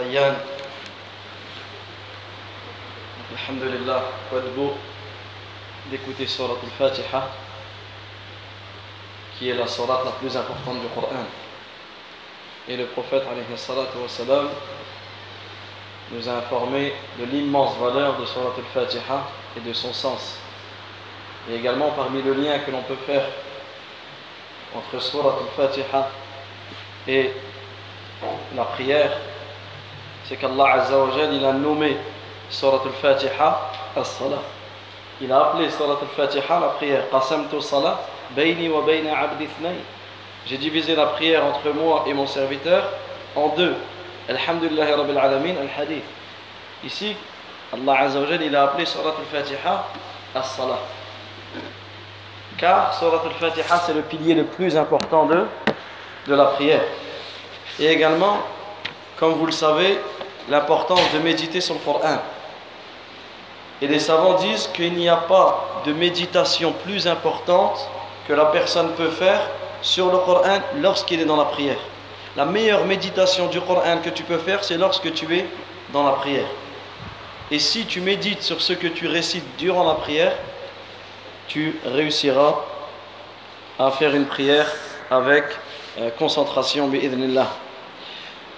ريان Alhamdulillah, quoi de beau d'écouter Surat al-Fatiha, qui est la surat la plus importante du Coran. Et le prophète alayhi salatu wa salam, nous a informé de l'immense valeur de Surat al-Fatiha et de son sens. Et également parmi le lien que l'on peut faire entre Surat al-Fatiha et la prière, c'est qu'Allah Azza wa il a nommé Surat al-Fatiha as-Salah. Il a appelé Surat al-Fatiha la prière. Qasamtu salat bayni wa bayna abdi. J'ai divisé la prière entre moi et mon serviteur en deux. Alhamdulillah Rabbil Alamin al-Hadith. Ici, Allah Azza wa il a appelé Surat al-Fatiha as-Salah. Car Surat al-Fatiha, c'est le pilier le plus important de, de la prière. Et également, comme vous le savez, l'importance de méditer sur le Coran. Et les savants disent qu'il n'y a pas de méditation plus importante que la personne peut faire sur le Coran lorsqu'il est dans la prière. La meilleure méditation du Coran que tu peux faire, c'est lorsque tu es dans la prière. Et si tu médites sur ce que tu récites durant la prière, tu réussiras à faire une prière avec euh, concentration, bi'idhnillah.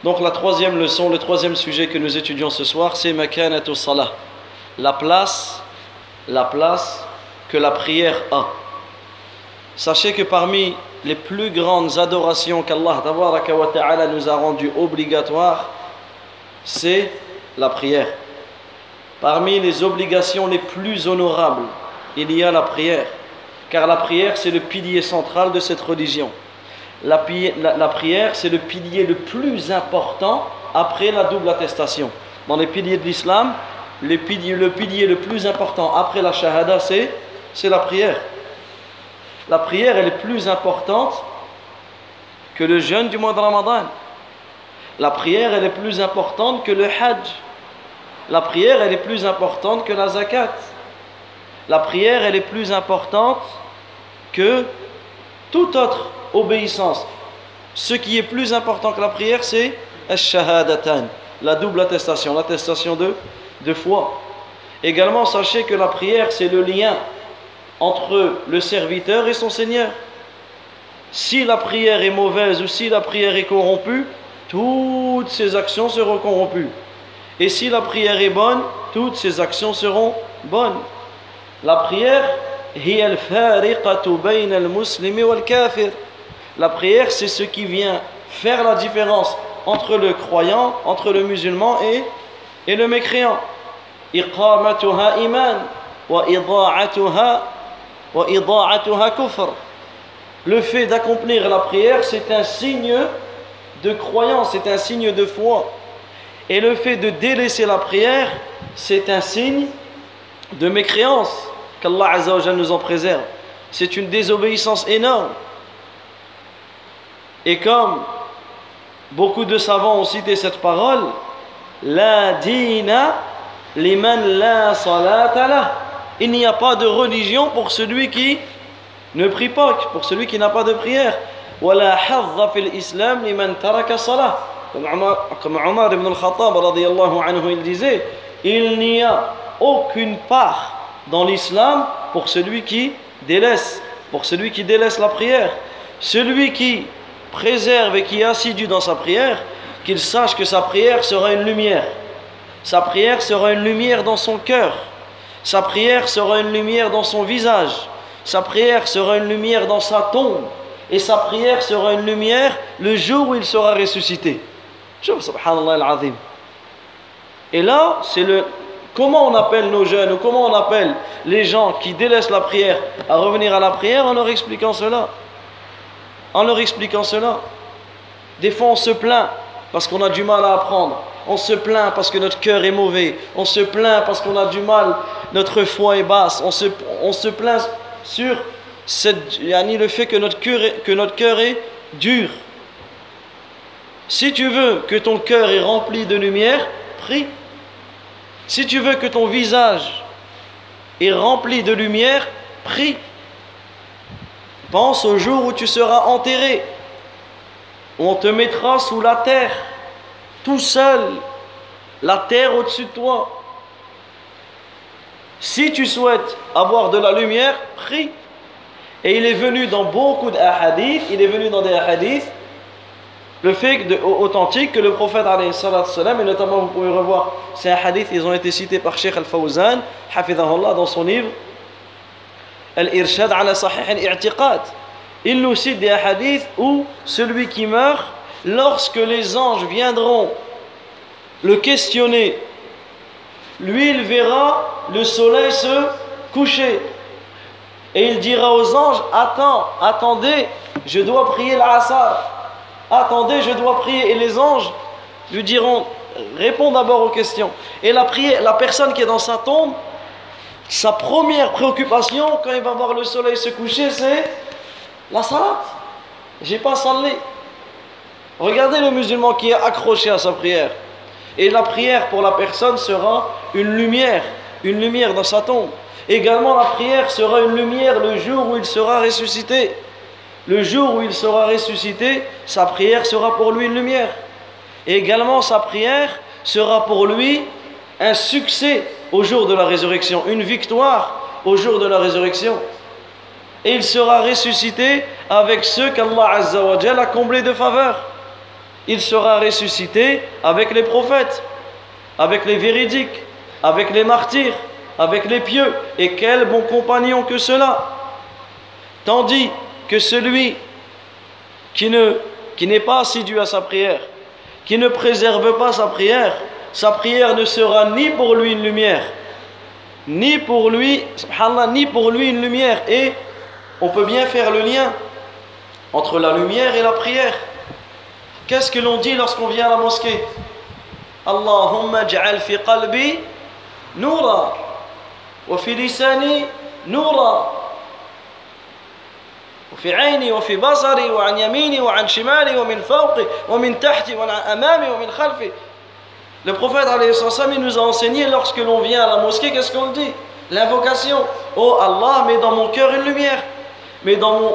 Donc la troisième leçon, le troisième sujet que nous étudions ce soir, c'est makanatu salah. La place, la place que la prière a. Sachez que parmi les plus grandes adorations qu'Allah nous a rendues obligatoires, c'est la prière. Parmi les obligations les plus honorables, il y a la prière. Car la prière, c'est le pilier central de cette religion. La, prière, c'est le pilier le plus important après la double attestation. Dans les piliers de l'islam, le pilier, le plus important après la shahada, c'est, la prière. La prière, elle est plus importante que le jeûne du mois de Ramadan. La prière, elle est plus importante que le hajj. La prière, elle est plus importante que la zakat. La prière, elle est plus importante que toute autre obéissance. Ce qui est plus important que la prière, c'est ash-shahadatan, la double attestation, l'attestation de, de foi. Également, sachez que la prière, c'est le lien entre le serviteur et son Seigneur. Si la prière est mauvaise ou si la prière est corrompue, toutes ses actions seront corrompues. Et si la prière est bonne, toutes ses actions seront bonnes. La prière, هي الفارقة بين المسلم والكافر. La prière, c'est ce qui vient faire la différence entre le croyant, entre le musulman et, et le mécréant. إقامتها إيمان وإضاعتها وإضاعتها كفر. Le fait d'accomplir la prière, c'est un signe de croyance, c'est un signe de foi. Et le fait de délaisser la prière, c'est un signe de mécréance. Qu'Allah Azza wa Jalla nous en préserve. C'est une désobéissance énorme. Et comme beaucoup de savants ont cité cette parole, la dina liman la salata lah. Il n'y a pas de religion pour celui qui ne prie pas, pour celui qui n'a pas de prière. ولا حظ في الإسلام لمن ترك الصلاة. Comme Omar, comme Omar ibn al-Khattab radiyallahu anhu, il disait, il n'y a aucune part dans l'islam pour celui qui délaisse, pour celui qui délaisse la prière. Celui qui préserve et qui est assidu dans sa prière, qu'il sache que sa prière sera une lumière. Sa prière sera une lumière dans son cœur. Sa prière sera une lumière dans son visage. Sa prière sera une lumière dans sa tombe. Et sa prière sera une lumière le jour où il sera ressuscité. Et là, c'est le Comment on appelle nos jeunes ou comment on appelle les gens qui délaissent la prière à revenir à la prière en leur expliquant cela? En leur expliquant cela. Des fois on se plaint parce qu'on a du mal à apprendre. On se plaint parce que notre cœur est mauvais. On se plaint parce qu'on a du mal, notre foi est basse. On se, on se plaint sur le fait que notre, cœur est, que notre cœur est dur. Si tu veux que ton cœur est rempli de lumière, prie. Si tu veux que ton visage est rempli de lumière, prie. Pense au jour où tu seras enterré. On te mettra sous la terre, tout seul, la terre au-dessus de toi. Si tu souhaites avoir de la lumière, prie. Et il est venu dans beaucoup d'ahadiths, il est venu dans des hadiths, le fait authentique que le prophète, et notamment vous pouvez revoir ces hadiths, ils ont été cités par Sheikh Al-Fawzan, dans son livre Il nous cite des hadiths où celui qui meurt, lorsque les anges viendront le questionner, lui il verra le soleil se coucher. Et il dira aux anges, attends, attendez, je dois prier l'Asar. Attendez, je dois prier. Et les anges lui diront, réponds d'abord aux questions. Et la, prière, la personne qui est dans sa tombe, sa première préoccupation quand il va voir le soleil se coucher, c'est la salat. J'ai pas salé. Regardez le musulman qui est accroché à sa prière. Et la prière pour la personne sera une lumière, une lumière dans sa tombe. Également, la prière sera une lumière le jour où il sera ressuscité. Le jour où il sera ressuscité, sa prière sera pour lui une lumière. Et également, sa prière sera pour lui un succès au jour de la résurrection, une victoire au jour de la résurrection. Et il sera ressuscité avec ceux qu'Allah a comblés de faveur. Il sera ressuscité avec les prophètes, avec les véridiques, avec les martyrs, avec les pieux. Et quel bon compagnon que cela Tandis que celui qui ne qui n'est pas assidu à sa prière, qui ne préserve pas sa prière, sa prière ne sera ni pour lui une lumière, ni pour lui, subhanallah, ni pour lui une lumière. Et on peut bien faire le lien entre la lumière et la prière. Qu'est-ce que l'on dit lorsqu'on vient à la mosquée? Allahumma ja'al fi qalbi noura wa fi lisani noura wa fi ayni wa fi basari wa an yamini wa an shimali wa min wa min tahti amami wa min khalfi le prophète il nous a enseigné lorsque l'on vient à la mosquée, qu'est-ce qu'on dit? L'invocation. Oh Allah, mets dans mon cœur une lumière. Mets dans mon,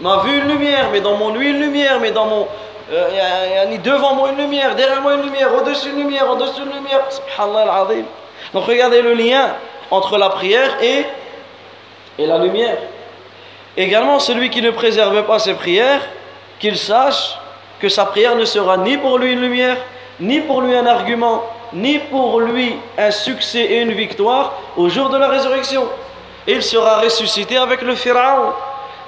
ma vue une lumière. Mets dans mon nuit une lumière. Mets dans mon. Euh, devant moi une lumière. Derrière moi une lumière. Au-dessus une lumière. Au-dessus une lumière. Subhanallah al-Azim. Donc regardez le lien entre la prière et, et la lumière. Également, celui qui ne préserve pas ses prières, qu'il sache que sa prière ne sera ni pour lui une lumière, ni pour lui un argument, ni pour lui un succès et une victoire au jour de la résurrection. il sera ressuscité avec le Pharaon,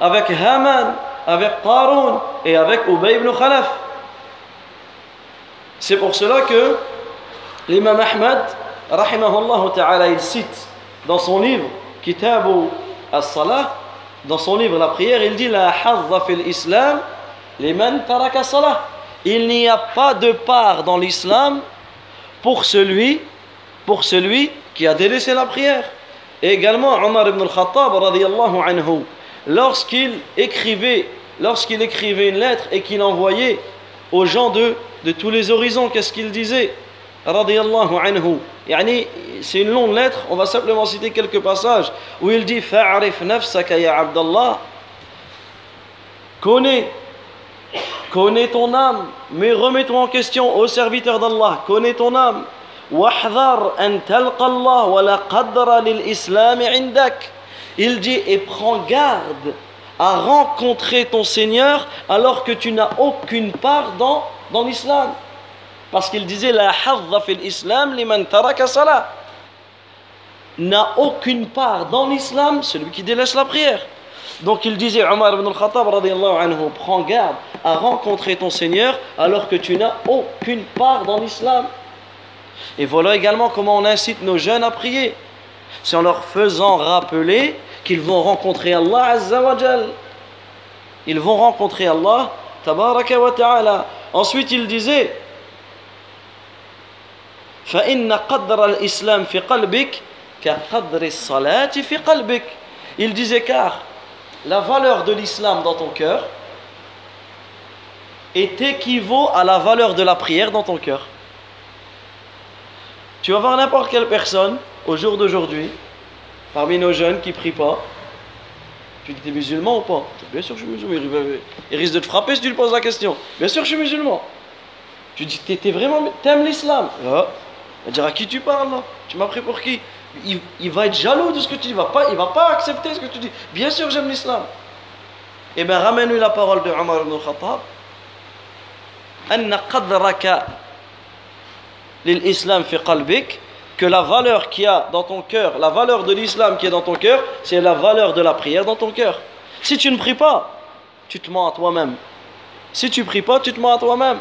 avec Haman, avec Qarun et avec Ubay ibn Khalaf. C'est pour cela que l'imam Ahmad, rahimahullah ta'ala, il cite dans son livre Kitabu as-Salah, dans son livre La prière, il dit La fil islam, taraka salah. Il n'y a pas de part dans l'islam pour celui, qui a délaissé la prière. Et également, Omar ibn al-Khattab, anhu, lorsqu'il écrivait, une lettre et qu'il envoyait aux gens de, tous les horizons, qu'est-ce qu'il disait? C'est une longue lettre, on va simplement citer quelques passages où il dit Fa'arif nafsaka ya Abdallah. Connais, connais ton âme, mais remets-toi en question au serviteur d'Allah. Connais ton âme. Il dit et prends garde à rencontrer ton Seigneur alors que tu n'as aucune part dans, dans l'islam. Parce qu'il disait La hadda fil islam liman taraka salah. N'a aucune part dans l'islam celui qui délaisse la prière. Donc il disait Omar ibn al-Khattab anhu, prends garde à rencontrer ton Seigneur alors que tu n'as aucune part dans l'islam. Et voilà également comment on incite nos jeunes à prier. C'est en leur faisant rappeler qu'ils vont rencontrer Allah Azza wa Jal. Ils vont rencontrer Allah Tabaraka wa Ta'ala. Ensuite, il disait فإن قدر الإسلام في قلبك كقدر الصلاة في قلبك Il disait car la valeur de l'islam dans ton cœur est équivaut à la valeur de la prière dans ton cœur. Tu vas voir n'importe quelle personne au jour d'aujourd'hui, parmi nos jeunes qui prient pas, tu dis, es musulman ou pas? Bien sûr je suis musulman. Il risque de te frapper si tu lui poses la question. Bien sûr je suis musulman. Tu dis, t'es vraiment, t'aimes l'islam? Ah. Il va dire, à qui tu parles Tu m'as pris pour qui? Il, va être jaloux de ce que tu dis. Il il va pas accepter ce que tu dis. Bien sûr, j'aime l'islam. Eh bien, ramène-lui la parole de Omar ibn Khattab. l'islam fi qalbik que la valeur qu'il y a dans ton cœur, la valeur de l'islam qui est dans ton cœur, c'est la valeur de la prière dans ton cœur. Si tu ne pries pas, tu te mens à toi-même. Si tu ne pries pas, tu te mens à toi-même.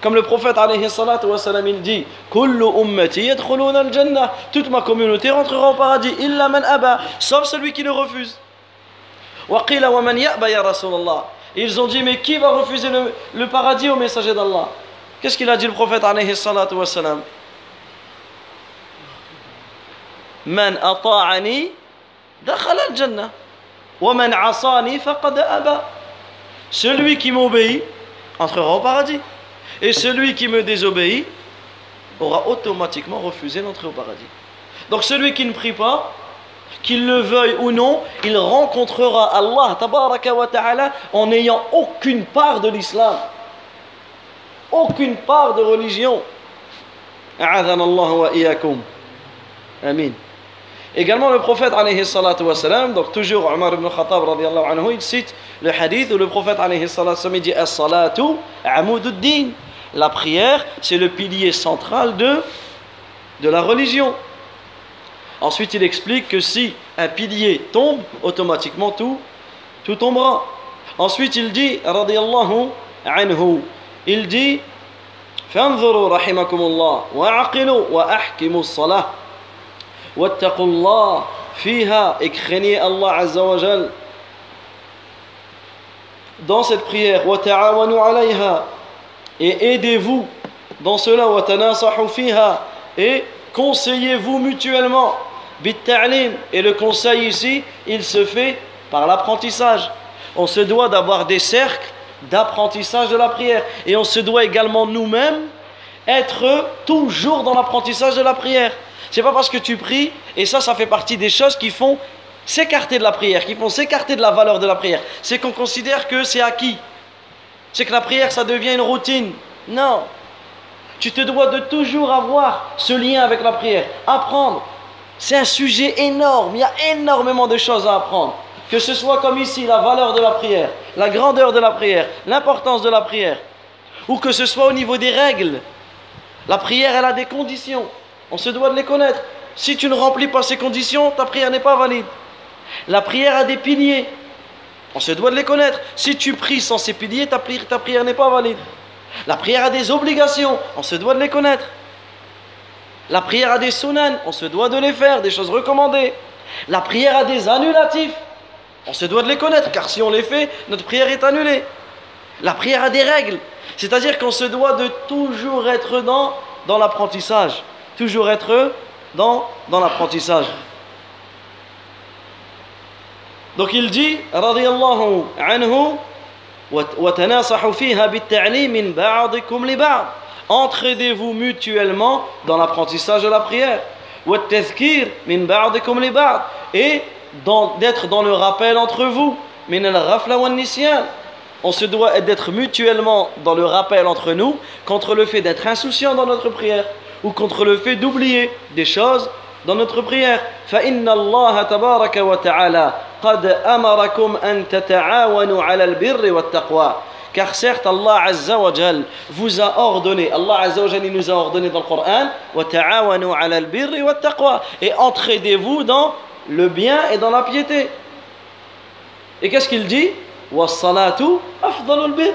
Comme le prophète alayhi salatu wa salam, il dit Kullu ummati al-jannah Toute ma communauté rentrera au paradis, illa man aba, sauf celui qui le refuse. Wa qila wa man ya'ba ya Rasulallah. Ils ont dit Mais qui va refuser le, le paradis au messager d'Allah Qu'est-ce qu'il a dit le prophète alayhi salatu wa salam Man ata'ani dakhala al-jannah. Wa man asani faqad aba. Celui qui m'obéit entrera au paradis. Et celui qui me désobéit aura automatiquement refusé d'entrer au paradis. Donc celui qui ne prie pas, qu'il le veuille ou non, il rencontrera Allah en n'ayant aucune part de l'islam. Aucune part de religion. Amin. Également le prophète alayhi salatu wa salam, donc toujours Omar ibn Khattab radiallahu anhu, il cite le hadith où le prophète alayhi salatu wa salam dit As-salatu amududdin. La prière, c'est le pilier central de, de la religion. Ensuite, il explique que si un pilier tombe, automatiquement tout, tout tombera. Ensuite, il dit, radiallahu anhu, il dit, فانظروا رحمكم الله وعقلوا وأحكموا الصلاة واتقوا الله فيها et craignez Allah Azza wa Jal dans cette prière وتعاونوا عليها et aidez-vous dans cela et conseillez-vous mutuellement et le conseil ici il se fait par l'apprentissage on se doit d'avoir des cercles d'apprentissage de la prière et on se doit également nous-mêmes être toujours dans l'apprentissage de la prière c'est pas parce que tu pries et ça ça fait partie des choses qui font s'écarter de la prière qui font s'écarter de la valeur de la prière c'est qu'on considère que c'est acquis c'est que la prière, ça devient une routine. Non. Tu te dois de toujours avoir ce lien avec la prière. Apprendre. C'est un sujet énorme. Il y a énormément de choses à apprendre. Que ce soit comme ici, la valeur de la prière, la grandeur de la prière, l'importance de la prière. Ou que ce soit au niveau des règles. La prière, elle a des conditions. On se doit de les connaître. Si tu ne remplis pas ces conditions, ta prière n'est pas valide. La prière a des piliers. On se doit de les connaître. Si tu pries sans ces piliers, ta prière, n'est pas valide. La prière a des obligations, on se doit de les connaître. La prière a des sunan, on se doit de les faire, des choses recommandées. La prière a des annulatifs, on se doit de les connaître, car si on les fait, notre prière est annulée. La prière a des règles, c'est-à-dire qu'on se doit de toujours être dans, dans l'apprentissage. Toujours être dans, dans l'apprentissage. Donc il dit, radiyallahu anhu, Entraidez-vous mutuellement dans l'apprentissage de la prière. Et d'être dans le rappel entre vous. On se doit d'être mutuellement dans le rappel entre nous contre le fait d'être insouciant dans notre prière ou contre le fait d'oublier des choses dans notre prière. فإن الله تبارك وتعالى قد أمركم أن تتعاونوا على البر والتقوى car certes Allah Azza wa Jal vous a ordonné Allah Azza wa Jal nous a ordonné dans le Coran وتعاونوا على البر والتقوى et entraidez-vous dans le bien et dans la piété et qu'est-ce qu'il dit والصلاة أفضل البر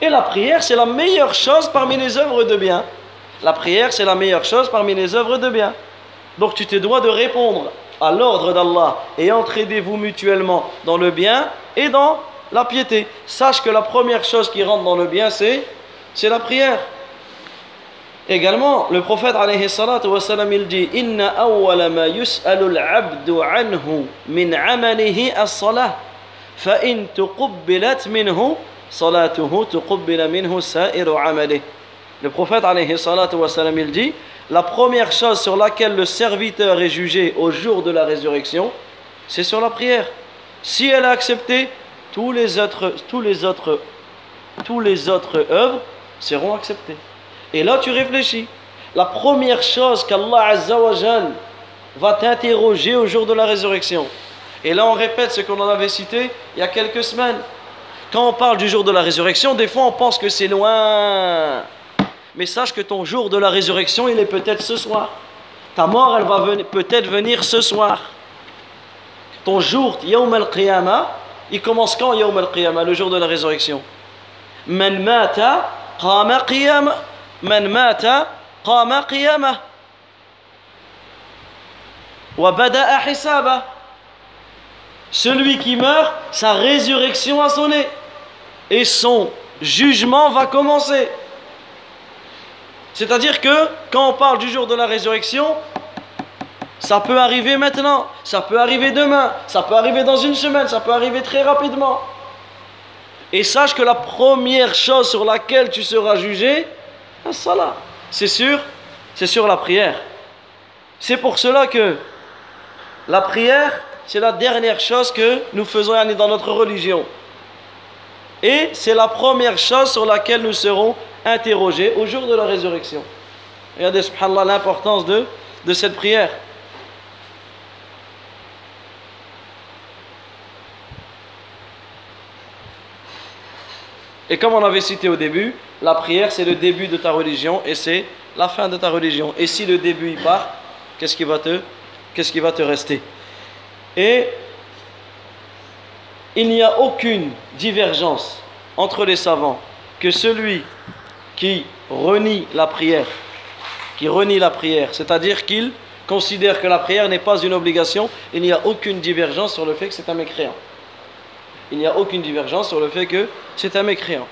et la prière c'est la meilleure chose parmi les œuvres de bien La prière, c'est la meilleure chose parmi les œuvres de bien. Donc tu te dois de répondre à l'ordre d'Allah et entraidez-vous mutuellement dans le bien et dans la piété. Sache que la première chose qui rentre dans le bien, c'est, c'est la prière. Également, le prophète alayhi salatu il dit Inna awwala ma yus'alu al-'abdu anhu min 'amalihi as-salah fa in tuqabbalat minhu salatuhu tuqabbala minhu Le prophète il dit La première chose sur laquelle le serviteur est jugé au jour de la résurrection, c'est sur la prière. Si elle est acceptée, tous les autres, tous les autres, tous les autres œuvres seront acceptées. Et là, tu réfléchis. La première chose qu'Allah va t'interroger au jour de la résurrection. Et là, on répète ce qu'on en avait cité il y a quelques semaines. Quand on parle du jour de la résurrection, des fois on pense que c'est loin. Mais sache que ton jour de la résurrection, il est peut-être ce soir. Ta mort, elle va peut-être venir ce soir. Ton jour, Yawm al-Qiyamah, il commence quand Yawm al-Qiyamah, le jour de la résurrection? Man mata qama qiyamah. Man mata qama qiyamah. Wa bada'a hisabah. Celui qui meurt, sa résurrection a sonné. Et son jugement va commencer. C'est-à-dire que quand on parle du jour de la résurrection, ça peut arriver maintenant, ça peut arriver demain, ça peut arriver dans une semaine, ça peut arriver très rapidement. Et sache que la première chose sur laquelle tu seras jugé, c'est sûr, c'est sur la prière. C'est pour cela que la prière, c'est la dernière chose que nous faisons dans notre religion. Et c'est la première chose sur laquelle nous serons interrogés au jour de la résurrection. Regardez, subhanallah, l'importance de, cette prière. Et comme on avait cité au début, la prière c'est le début de ta religion et c'est la fin de ta religion. Et si le début part, qu'est-ce qui va te rester? Et il n'y a aucune divergence entre les savants que celui qui renie la prière, qui renie la prière, c'est-à-dire qu'il considère que la prière n'est pas une obligation, il n'y a aucune divergence sur le fait que c'est un mécréant. Il n'y a aucune divergence sur le fait que c'est un mécréant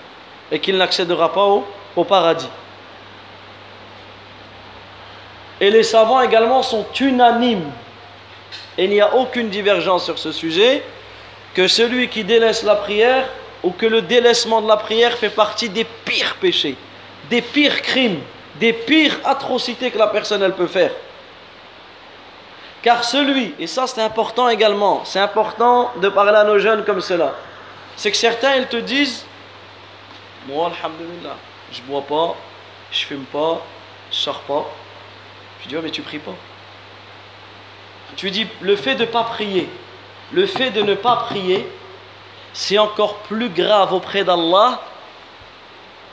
et qu'il n'accédera pas au, paradis. Et les savants également sont unanimes. Il n'y a aucune divergence sur ce sujet que celui qui délaisse la prière ou que le délaissement de la prière fait partie des pires péchés, des pires crimes, des pires atrocités que la personne elle peut faire. Car celui, et ça c'est important également, c'est important de parler à nos jeunes comme cela, c'est que certains ils te disent Moi, alhamdulillah, je bois pas, je fume pas, je sors pas. Je dis mais tu pries pas. Tu dis Le fait de ne pas prier, le fait de ne pas prier, c'est encore plus grave auprès d'Allah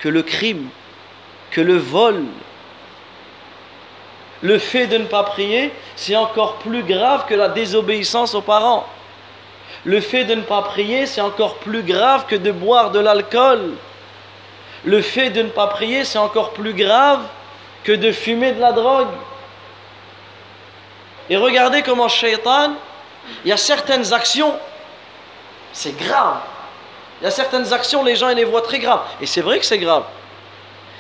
que le crime, que le vol. Le fait de ne pas prier, c'est encore plus grave que la désobéissance aux parents. Le fait de ne pas prier, c'est encore plus grave que de boire de l'alcool. Le fait de ne pas prier, c'est encore plus grave que de fumer de la drogue. Et regardez comment Shaitan, il y a certaines actions c'est grave. Il y a certaines actions, les gens ils les voient très graves. Et c'est vrai que c'est grave.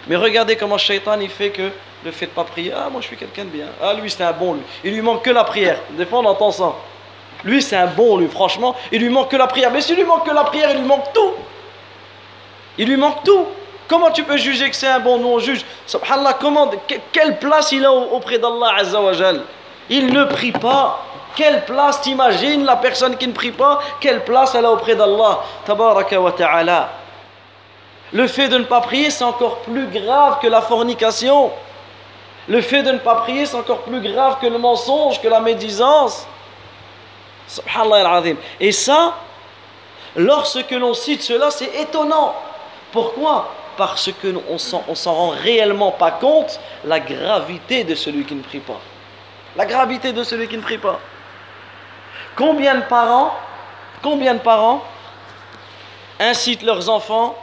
Mais regardez comment Shaitan il fait que le fait de pas prier, ah moi je suis quelqu'un de bien. Ah lui c'est un bon lui. Il lui manque que la prière. Des fois on entend ça. Lui c'est un bon lui, franchement. Il lui manque que la prière. Mais s'il lui manque que la prière, il lui manque tout. Il lui manque tout. Comment tu peux juger que c'est un bon Nous on juge? Subhanallah, comment, quelle place il a auprès d'Allah Azzawajal Il ne prie pas. Quelle place t'imagines la personne qui ne prie pas? Quelle place elle a auprès d'Allah? Tabaraka wa ta'ala. Le fait de ne pas prier, c'est encore plus grave que la fornication. Le fait de ne pas prier, c'est encore plus grave que le mensonge, que la médisance. Subhanallah al Et ça, lorsque l'on cite cela, c'est étonnant. Pourquoi? Parce qu'on ne s'en rend réellement pas compte la gravité de celui qui ne prie pas. La gravité de celui qui ne prie pas. Combien de parents, combien de parents incitent leurs enfants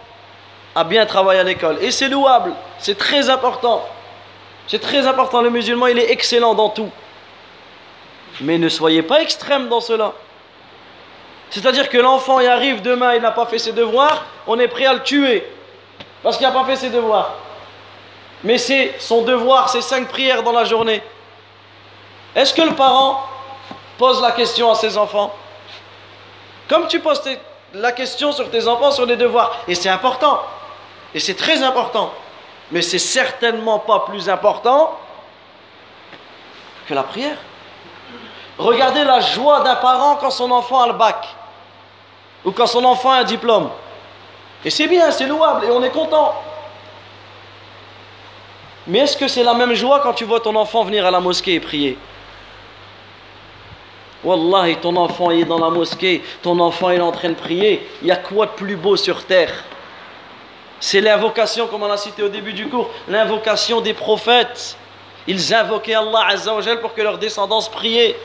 à bien travailler à l'école Et c'est louable, c'est très important. C'est très important, le musulman, il est excellent dans tout. Mais ne soyez pas extrême dans cela. C'est-à-dire que l'enfant y arrive demain, il n'a pas fait ses devoirs, on est prêt à le tuer. Parce qu'il n'a pas fait ses devoirs. Mais c'est son devoir, c'est cinq prières dans la journée. Est-ce que le parent pose la question à ses enfants? Comme tu poses la question sur tes enfants sur les devoirs, et c'est important, et c'est très important, mais c'est certainement pas plus important que la prière. Regardez la joie d'un parent quand son enfant a le bac, ou quand son enfant a un diplôme. Et c'est bien, c'est louable, et on est content. Mais est-ce que c'est la même joie quand tu vois ton enfant venir à la mosquée et prier? Wallahi, ton enfant est dans la mosquée, ton enfant est en train de prier. Il y a quoi de plus beau sur terre? C'est l'invocation, comme on a cité au début du cours, l'invocation des prophètes. Ils invoquaient Allah Azzawajal pour que leur descendance priait.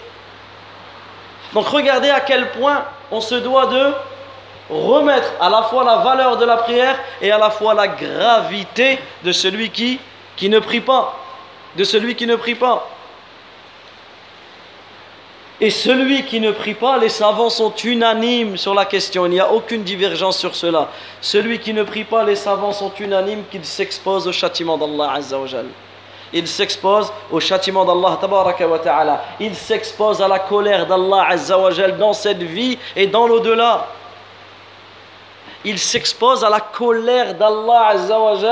Donc regardez à quel point on se doit de remettre à la fois la valeur de la prière et à la fois la gravité de celui qui qui ne prie pas, de celui qui ne prie pas. Et celui qui ne prie pas, les savants sont unanimes sur la question, il n'y a aucune divergence sur cela. Celui qui ne prie pas, les savants sont unanimes qu'il s'expose au châtiment d'Allah. Il s'expose au châtiment d'Allah. Il s'expose à la colère d'Allah dans cette vie et dans l'au-delà il s'expose à la colère d'Allah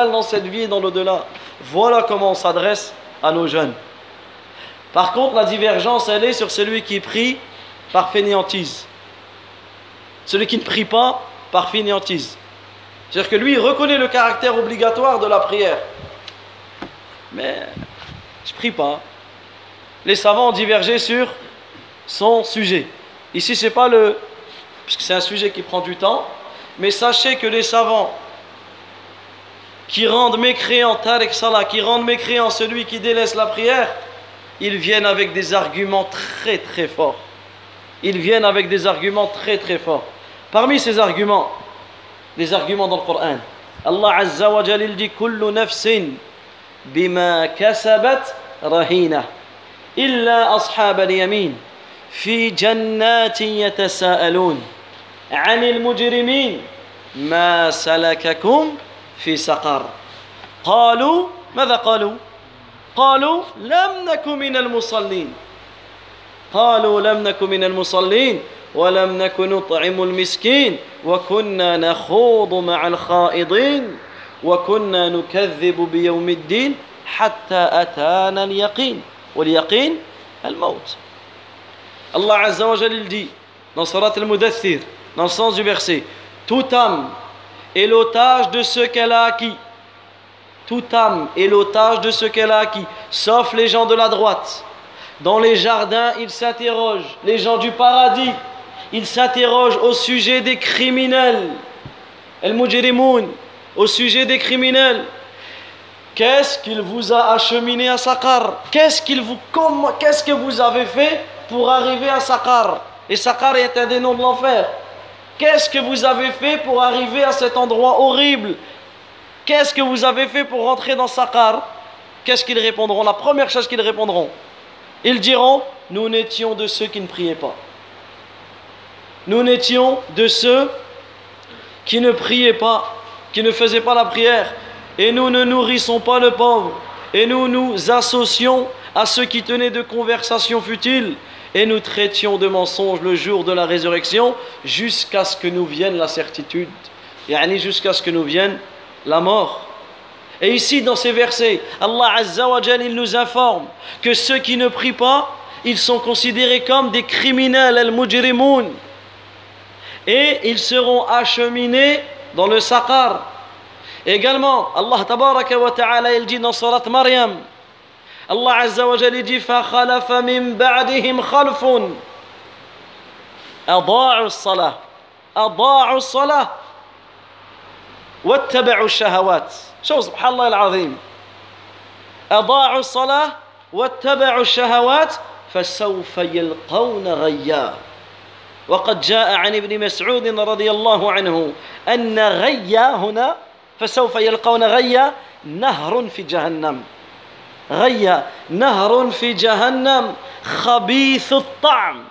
dans cette vie et dans l'au-delà. Voilà comment on s'adresse à nos jeunes. Par contre, la divergence, elle est sur celui qui prie par fainéantise. Celui qui ne prie pas par fainéantise. C'est-à-dire que lui, il reconnaît le caractère obligatoire de la prière. Mais je ne prie pas. Les savants ont divergé sur son sujet. Ici, c'est pas le. Puisque c'est un sujet qui prend du temps, mais sachez que les savants qui rendent mécréant, Tarek Salah, qui rendent mécréant celui qui délaisse la prière, ils viennent avec des arguments très très forts. Ils viennent avec des arguments très très forts. Parmi ces arguments, les arguments dans le Coran, Allah Azza wa Jalil dit Kullu nafsin bima kasabat rahina illa ashab al-yamin fi jannatin yatasaalun عن المجرمين ما سلككم في سقر قالوا ماذا قالوا قالوا لم نكن من المصلين قالوا لم نكن من المصلين ولم نكن نطعم المسكين وكنا نخوض مع الخائضين وكنا نكذب بيوم الدين حتى أتانا اليقين واليقين الموت الله عز وجل le sens du verset. Toute âme est l'otage de ce qu'elle a acquis. Toute âme est l'otage de ce qu'elle a acquis, sauf les gens de la droite. Dans les jardins, ils s'interrogent. Les gens du paradis, ils s'interrogent au sujet des criminels. El Mujrimoun, au sujet des criminels. Qu'est-ce qu'il vous a acheminé à Sakar Qu'est-ce qu'il vous, qu'est-ce que vous avez fait pour arriver à Sakar Et Sakar est un des noms de l'enfer. Qu'est-ce que vous avez fait pour arriver à cet endroit horrible Qu'est-ce que vous avez fait pour rentrer dans Sakar Qu'est-ce qu'ils répondront? La première chose qu'ils répondront, ils diront Nous n'étions de ceux qui ne priaient pas. Nous n'étions de ceux qui ne priaient pas, qui ne faisaient pas la prière. Et nous ne nourrissons pas le pauvre. Et nous nous associons à ceux qui tenaient de conversations futiles et nous traitions de mensonges le jour de la résurrection jusqu'à ce que nous vienne la certitude, et jusqu'à ce que nous vienne la mort. Et ici, dans ces versets, Allah Azza wa il nous informe que ceux qui ne prient pas, ils sont considérés comme des criminels, al-mujrimoun. Et ils seront acheminés dans le saqar. Également, Allah tabaraka wa ta'ala, il dit dans Surat Maryam, الله عز وجل يجي فخلف من بعدهم خلف أضاعوا الصلاة أضاعوا الصلاة واتبعوا الشهوات. شو سبحان الله العظيم. أضاعوا الصلاة واتبعوا الشهوات فسوف يلقون غيا وقد جاء عن ابن مسعود رضي الله عنه أن غيا هنا فسوف يلقون غيا نهر في جهنم. غيا نهر في جهنم. خبيث الطعم.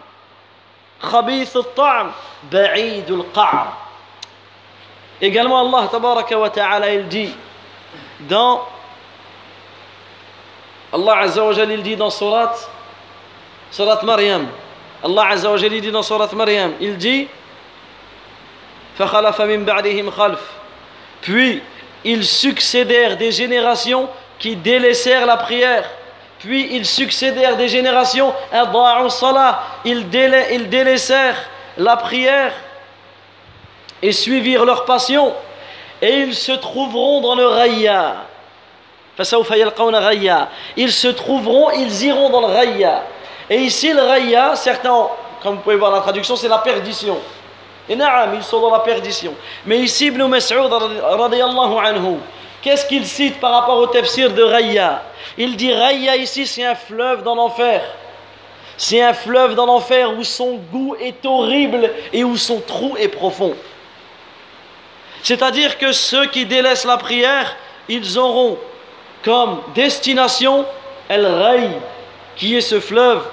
خبيث الطعم بعيد القعر. Également Allah tabaraka wa ta'ala il dit dans Allah Azza wa Jalla il dit dans surat surat Maryam Allah Azza wa Jalla il dit dans surat Maryam il dit فخلف من بعدهم خلف puis ils succédèrent des générations qui délaissèrent la prière puis ils succédèrent des générations ils, délai, ils délaissèrent la prière et suivirent leur passion et ils se trouveront dans le raya. Ils se trouveront ils iront dans le raya. Et ici le raya certains comme vous pouvez voir la traduction c'est la perdition. Et naam ils sont dans la perdition. Mais ici Ibn Mas'ud anhu qu'est-ce qu'il cite par rapport au tafsir de raya? Il dit raya ici c'est un fleuve dans l'enfer. C'est un fleuve dans l'enfer où son goût est horrible et où son trou est profond c'est-à-dire que ceux qui délaissent la prière, ils auront comme destination El Ray, qui est ce fleuve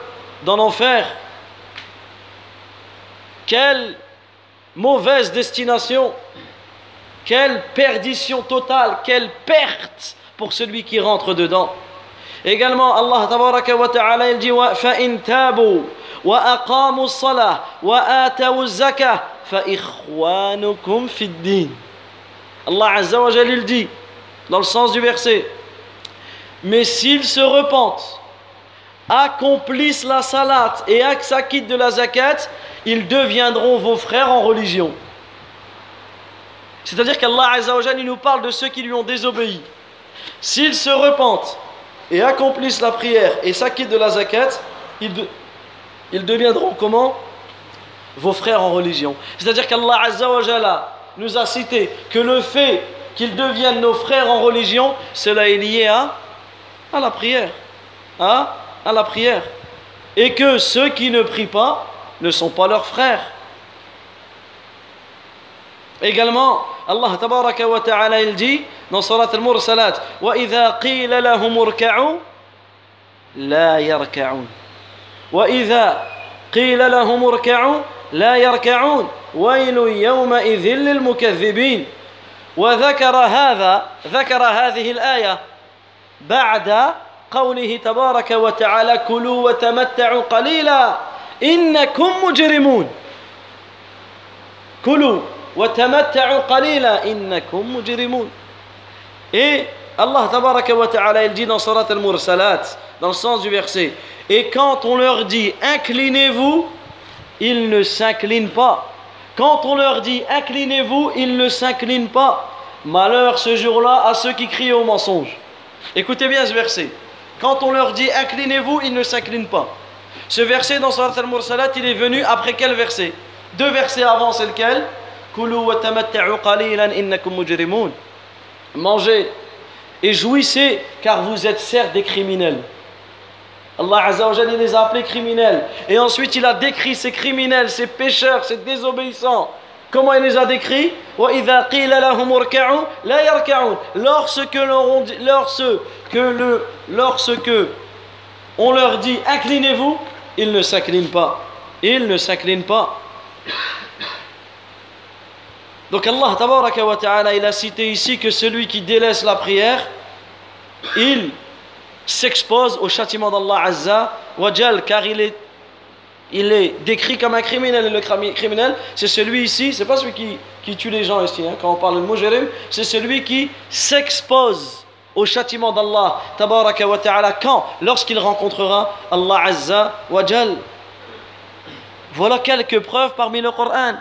dans l'enfer. Quelle mauvaise destination, quelle perdition totale, quelle perte pour celui qui rentre dedans. Également, Allah tabaraka wa ta'ala, il dit فَإِن تَابُوا وَأَقَامُوا الصَّلَاةَ وَآتَوُوا الزَّكَاةَ فَإِخْوَانُكُمْ فِي الدِّينِ Allah Azza wa il dit dans le sens du verset Mais s'ils se repentent, accomplissent la salat et s'acquittent de la zakat, ils deviendront vos frères en religion. C'est-à-dire qu'Allah Azza wa il nous parle de ceux qui lui ont désobéi. S'ils se repentent et accomplissent la prière et s'acquittent de la zakat, ils, ils deviendront comment Vos frères en religion. C'est-à-dire qu'Allah Azza wa nous a cité que le fait qu'ils deviennent nos frères en religion, cela est lié à, à la prière. À, à la prière. Et que ceux qui ne prient pas ne sont pas leurs frères. Également, Allah tabaraka wa ta'ala il dit dans Surat al-Mursalat وَإِذَا قِيلَ لَهُمُ ارْكَعُوا لَا يَرْكَعُونَ وَإِذَا قِيلَ لَهُمُ ارْكَعُوا لا يركعون. ويل يومئذ للمكذبين. وذكر هذا ذكر هذه الآية بعد قوله تبارك وتعالى كلوا وتمتعوا قليلا إنكم مجرمون. كلوا وتمتعوا قليلا إنكم مجرمون. Et Allah tabaraka wa ta'ala il al-Mursalat dans le sens du verset et quand on leur dit inclinez-vous ils ne s'inclinent pas. Quand on leur dit inclinez-vous, ils ne s'inclinent pas. Malheur ce jour-là à ceux qui crient au mensonge. Écoutez bien ce verset. Quand on leur dit inclinez-vous, ils ne s'inclinent pas. Ce verset dans Surat al-Mursalat, il est venu après quel verset? Deux versets avant, c'est lequel? Mangez et jouissez, car vous êtes certes des criminels. Allah Azzawajal, il les a appelés criminels. Et ensuite, il a décrit ces criminels, ces pécheurs, ces désobéissants. Comment il les a décrits Lorsque, lorsque, le, lorsque on leur dit inclinez-vous, ils ne s'inclinent pas. Ils ne s'inclinent pas. Donc Allah ta'ala, il a cité ici que celui qui délaisse la prière, il s'expose au châtiment d'Allah Azza wa car il est, il est décrit comme un criminel. Et le criminel, c'est celui ici, c'est pas celui qui, qui, tue les gens ici, hein, quand on parle de mujirim, c'est celui qui s'expose au châtiment d'Allah tabaraka wa ta'ala quand? Lorsqu'il rencontrera Allah Azza wa Voilà quelques preuves parmi le Coran.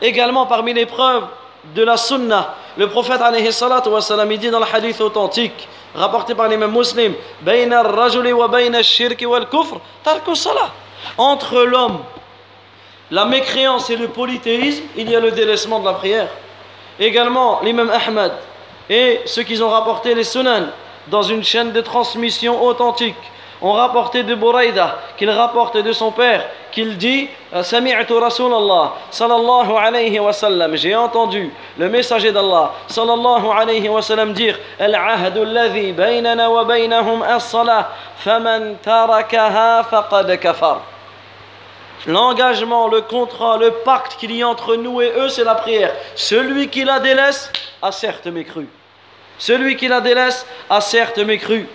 Également parmi les preuves de la sunna. Le prophète alayhi salatu wa salam, dit dans le hadith authentique rapporté par l'imam muslim entre l'homme la mécréance et le polythéisme il y a le délaissement de la prière. Également l'imam Ahmad et ceux qui ont rapporté les sunan dans une chaîne de transmission authentique On rapporté de Bouraïda qu'il rapporte de son père qu'il dit Sami'tu Rasulallah sallallahu alayhi wa sallam J'ai entendu le messager d'Allah sallallahu alayhi wa sallam dire Al-ahdu wa baynahum as-salah faman tarakaha kafar L'engagement, le contrat, le pacte qu'il y a entre nous et eux, c'est la prière. Celui qui la délaisse a certes mécru. Celui qui la délaisse a certes mécru.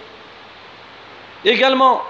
Également,